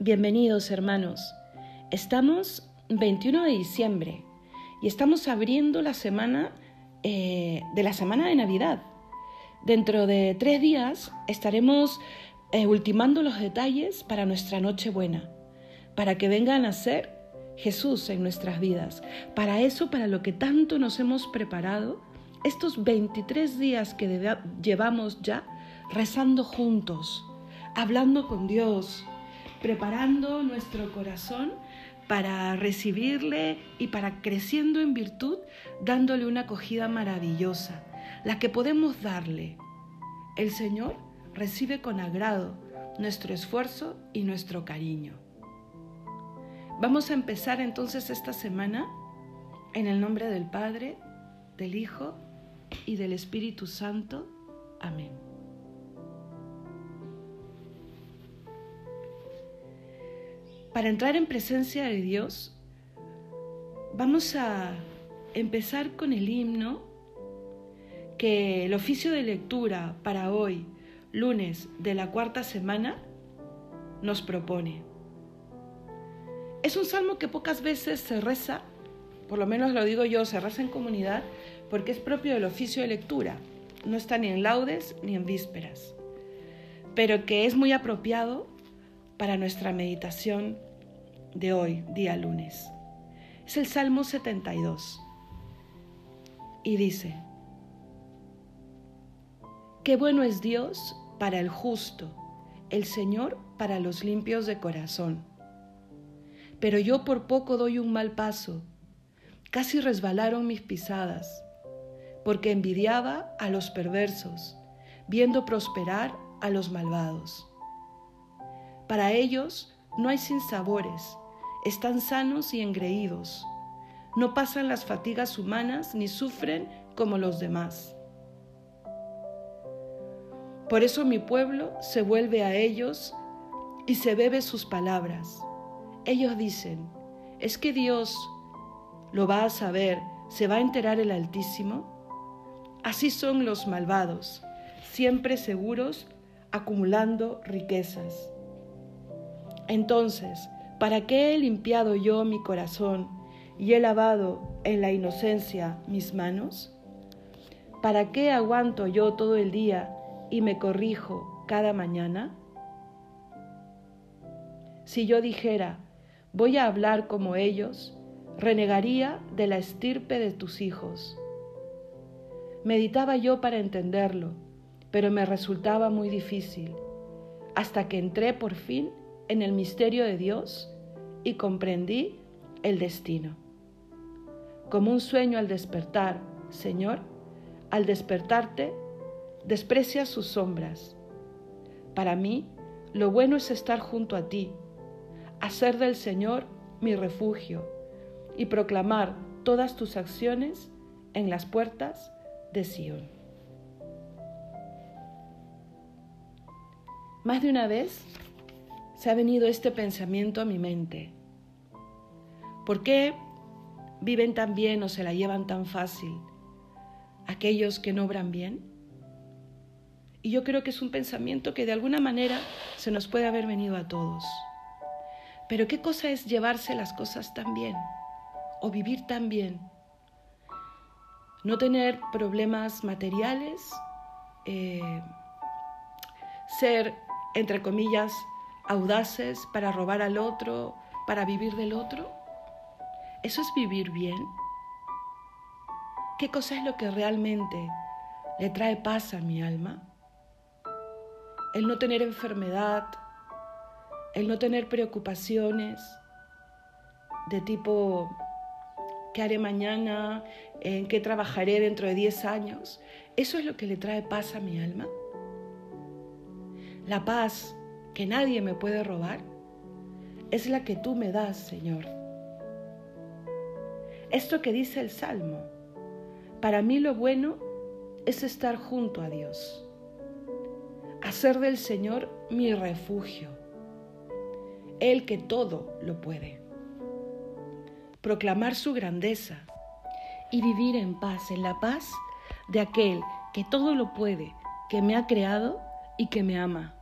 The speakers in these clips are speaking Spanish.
Bienvenidos hermanos. Estamos 21 de diciembre y estamos abriendo la semana eh, de la semana de Navidad. Dentro de tres días estaremos eh, ultimando los detalles para nuestra Nochebuena, para que vengan a ser Jesús en nuestras vidas. Para eso, para lo que tanto nos hemos preparado, estos 23 días que llevamos ya rezando juntos, hablando con Dios, preparando nuestro corazón para recibirle y para creciendo en virtud, dándole una acogida maravillosa, la que podemos darle. El Señor recibe con agrado nuestro esfuerzo y nuestro cariño. Vamos a empezar entonces esta semana en el nombre del Padre, del Hijo y del Espíritu Santo. Amén. Para entrar en presencia de Dios, vamos a empezar con el himno que el oficio de lectura para hoy, lunes de la cuarta semana, nos propone. Es un salmo que pocas veces se reza, por lo menos lo digo yo, se reza en comunidad, porque es propio del oficio de lectura, no está ni en laudes ni en vísperas, pero que es muy apropiado para nuestra meditación de hoy, día lunes. Es el Salmo 72. Y dice, Qué bueno es Dios para el justo, el Señor para los limpios de corazón. Pero yo por poco doy un mal paso, casi resbalaron mis pisadas, porque envidiaba a los perversos, viendo prosperar a los malvados. Para ellos no hay sinsabores, están sanos y engreídos. No pasan las fatigas humanas ni sufren como los demás. Por eso mi pueblo se vuelve a ellos y se bebe sus palabras. Ellos dicen, ¿es que Dios lo va a saber? ¿Se va a enterar el Altísimo? Así son los malvados, siempre seguros, acumulando riquezas. Entonces, ¿para qué he limpiado yo mi corazón y he lavado en la inocencia mis manos? ¿Para qué aguanto yo todo el día y me corrijo cada mañana? Si yo dijera, voy a hablar como ellos, renegaría de la estirpe de tus hijos. Meditaba yo para entenderlo, pero me resultaba muy difícil, hasta que entré por fin en el misterio de Dios y comprendí el destino. Como un sueño al despertar, Señor, al despertarte, desprecias sus sombras. Para mí, lo bueno es estar junto a ti, hacer del Señor mi refugio y proclamar todas tus acciones en las puertas de Sión. Más de una vez se ha venido este pensamiento a mi mente. ¿Por qué viven tan bien o se la llevan tan fácil aquellos que no obran bien? Y yo creo que es un pensamiento que de alguna manera se nos puede haber venido a todos. Pero ¿qué cosa es llevarse las cosas tan bien o vivir tan bien? No tener problemas materiales, eh, ser, entre comillas, audaces para robar al otro, para vivir del otro? ¿Eso es vivir bien? ¿Qué cosa es lo que realmente le trae paz a mi alma? El no tener enfermedad, el no tener preocupaciones de tipo qué haré mañana, en qué trabajaré dentro de 10 años. ¿Eso es lo que le trae paz a mi alma? La paz que nadie me puede robar, es la que tú me das, Señor. Esto que dice el Salmo, para mí lo bueno es estar junto a Dios, hacer del Señor mi refugio, Él que todo lo puede, proclamar su grandeza y vivir en paz, en la paz de aquel que todo lo puede, que me ha creado y que me ama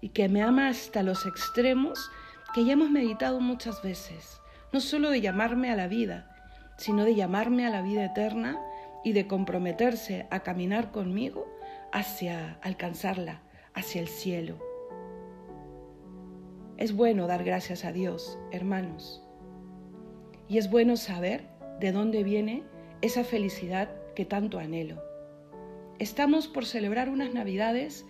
y que me ama hasta los extremos que ya hemos meditado muchas veces, no solo de llamarme a la vida, sino de llamarme a la vida eterna y de comprometerse a caminar conmigo hacia alcanzarla, hacia el cielo. Es bueno dar gracias a Dios, hermanos. Y es bueno saber de dónde viene esa felicidad que tanto anhelo. Estamos por celebrar unas navidades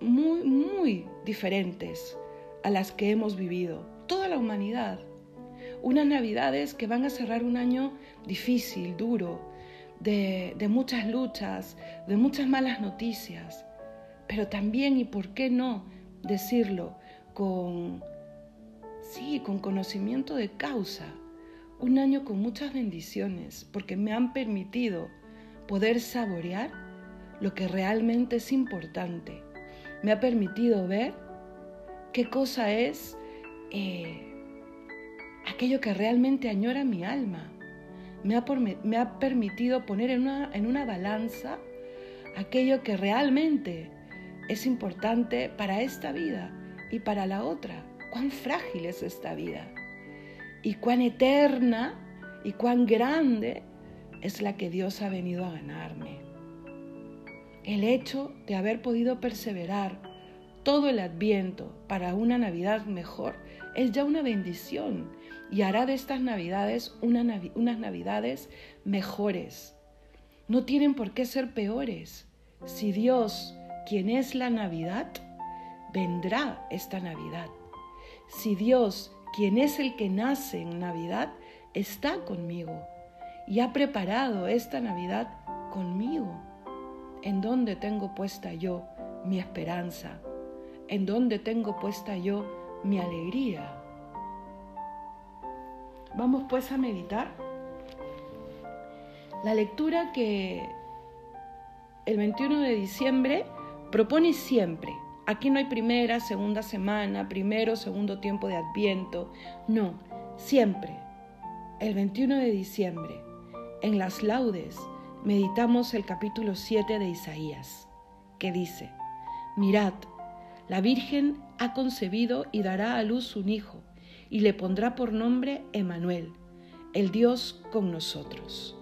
muy, muy diferentes a las que hemos vivido, toda la humanidad. Unas navidades que van a cerrar un año difícil, duro, de, de muchas luchas, de muchas malas noticias, pero también, y por qué no decirlo, con, sí, con conocimiento de causa, un año con muchas bendiciones, porque me han permitido poder saborear lo que realmente es importante. Me ha permitido ver qué cosa es eh, aquello que realmente añora mi alma. Me ha, me ha permitido poner en una, en una balanza aquello que realmente es importante para esta vida y para la otra. Cuán frágil es esta vida y cuán eterna y cuán grande es la que Dios ha venido a ganarme. El hecho de haber podido perseverar todo el adviento para una Navidad mejor es ya una bendición y hará de estas Navidades unas Navidades mejores. No tienen por qué ser peores. Si Dios, quien es la Navidad, vendrá esta Navidad. Si Dios, quien es el que nace en Navidad, está conmigo y ha preparado esta Navidad conmigo, en donde tengo puesta yo mi esperanza, en donde tengo puesta yo mi alegría. Vamos pues a meditar la lectura que el 21 de diciembre propone siempre Aquí no hay primera, segunda semana, primero, segundo tiempo de Adviento. No, siempre. El 21 de diciembre, en las laudes, meditamos el capítulo 7 de Isaías, que dice, Mirad, la Virgen ha concebido y dará a luz un hijo, y le pondrá por nombre Emanuel, el Dios con nosotros.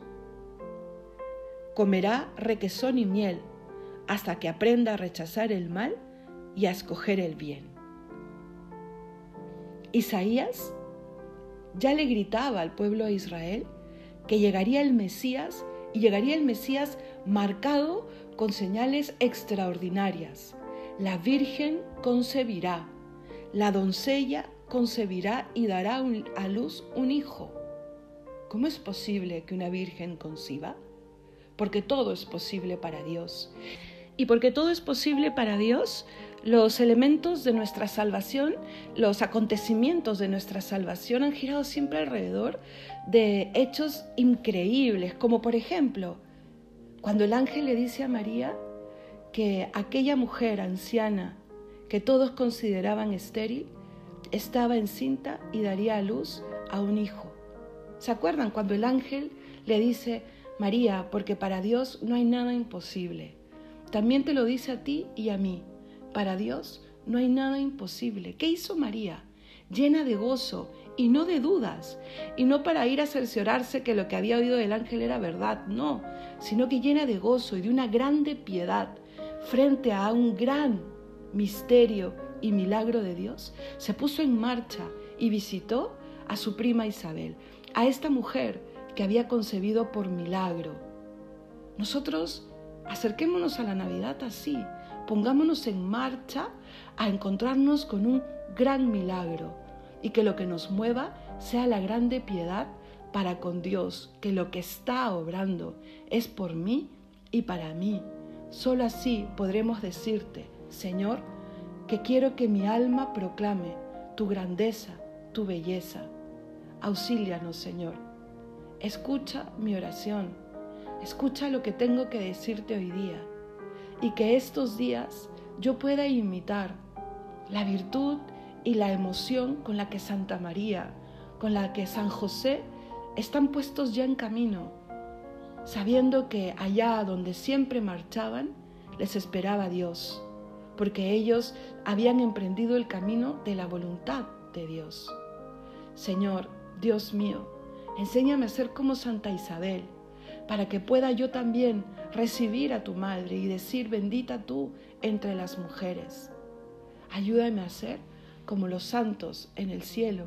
Comerá requesón y miel, hasta que aprenda a rechazar el mal y a escoger el bien. Isaías ya le gritaba al pueblo de Israel que llegaría el Mesías y llegaría el Mesías marcado con señales extraordinarias. La Virgen concebirá, la doncella concebirá y dará a luz un hijo. ¿Cómo es posible que una Virgen conciba? Porque todo es posible para Dios. Y porque todo es posible para Dios, los elementos de nuestra salvación, los acontecimientos de nuestra salvación han girado siempre alrededor de hechos increíbles, como por ejemplo, cuando el ángel le dice a María que aquella mujer anciana que todos consideraban estéril, estaba encinta y daría a luz a un hijo. ¿Se acuerdan cuando el ángel le dice, María, porque para Dios no hay nada imposible? También te lo dice a ti y a mí. Para Dios no hay nada imposible. ¿Qué hizo María? Llena de gozo y no de dudas, y no para ir a cerciorarse que lo que había oído del ángel era verdad, no, sino que llena de gozo y de una grande piedad frente a un gran misterio y milagro de Dios, se puso en marcha y visitó a su prima Isabel, a esta mujer que había concebido por milagro. Nosotros acerquémonos a la Navidad así, pongámonos en marcha a encontrarnos con un gran milagro y que lo que nos mueva sea la grande piedad para con Dios, que lo que está obrando es por mí y para mí. Solo así podremos decirte, Señor, que quiero que mi alma proclame tu grandeza, tu belleza. Auxílianos, Señor. Escucha mi oración. Escucha lo que tengo que decirte hoy día y que estos días yo pueda imitar la virtud y la emoción con la que Santa María, con la que San José están puestos ya en camino, sabiendo que allá donde siempre marchaban les esperaba Dios, porque ellos habían emprendido el camino de la voluntad de Dios. Señor, Dios mío, enséñame a ser como Santa Isabel, para que pueda yo también recibir a tu madre y decir, bendita tú entre las mujeres. Ayúdame a ser como los santos en el cielo,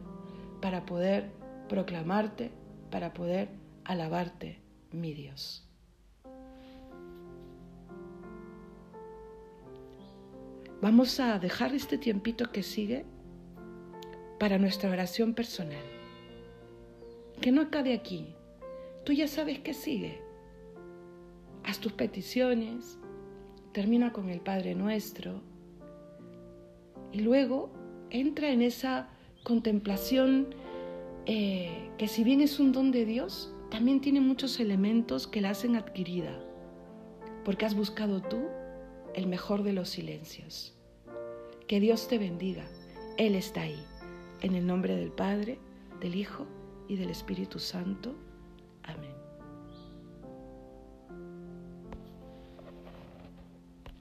para poder proclamarte, para poder alabarte, mi Dios. Vamos a dejar este tiempito que sigue para nuestra oración personal. Que no acabe aquí. Tú ya sabes que sigue. Haz tus peticiones, termina con el Padre Nuestro y luego entra en esa contemplación eh, que si bien es un don de Dios, también tiene muchos elementos que la hacen adquirida, porque has buscado tú el mejor de los silencios. Que Dios te bendiga. Él está ahí. En el nombre del Padre, del Hijo y del Espíritu Santo.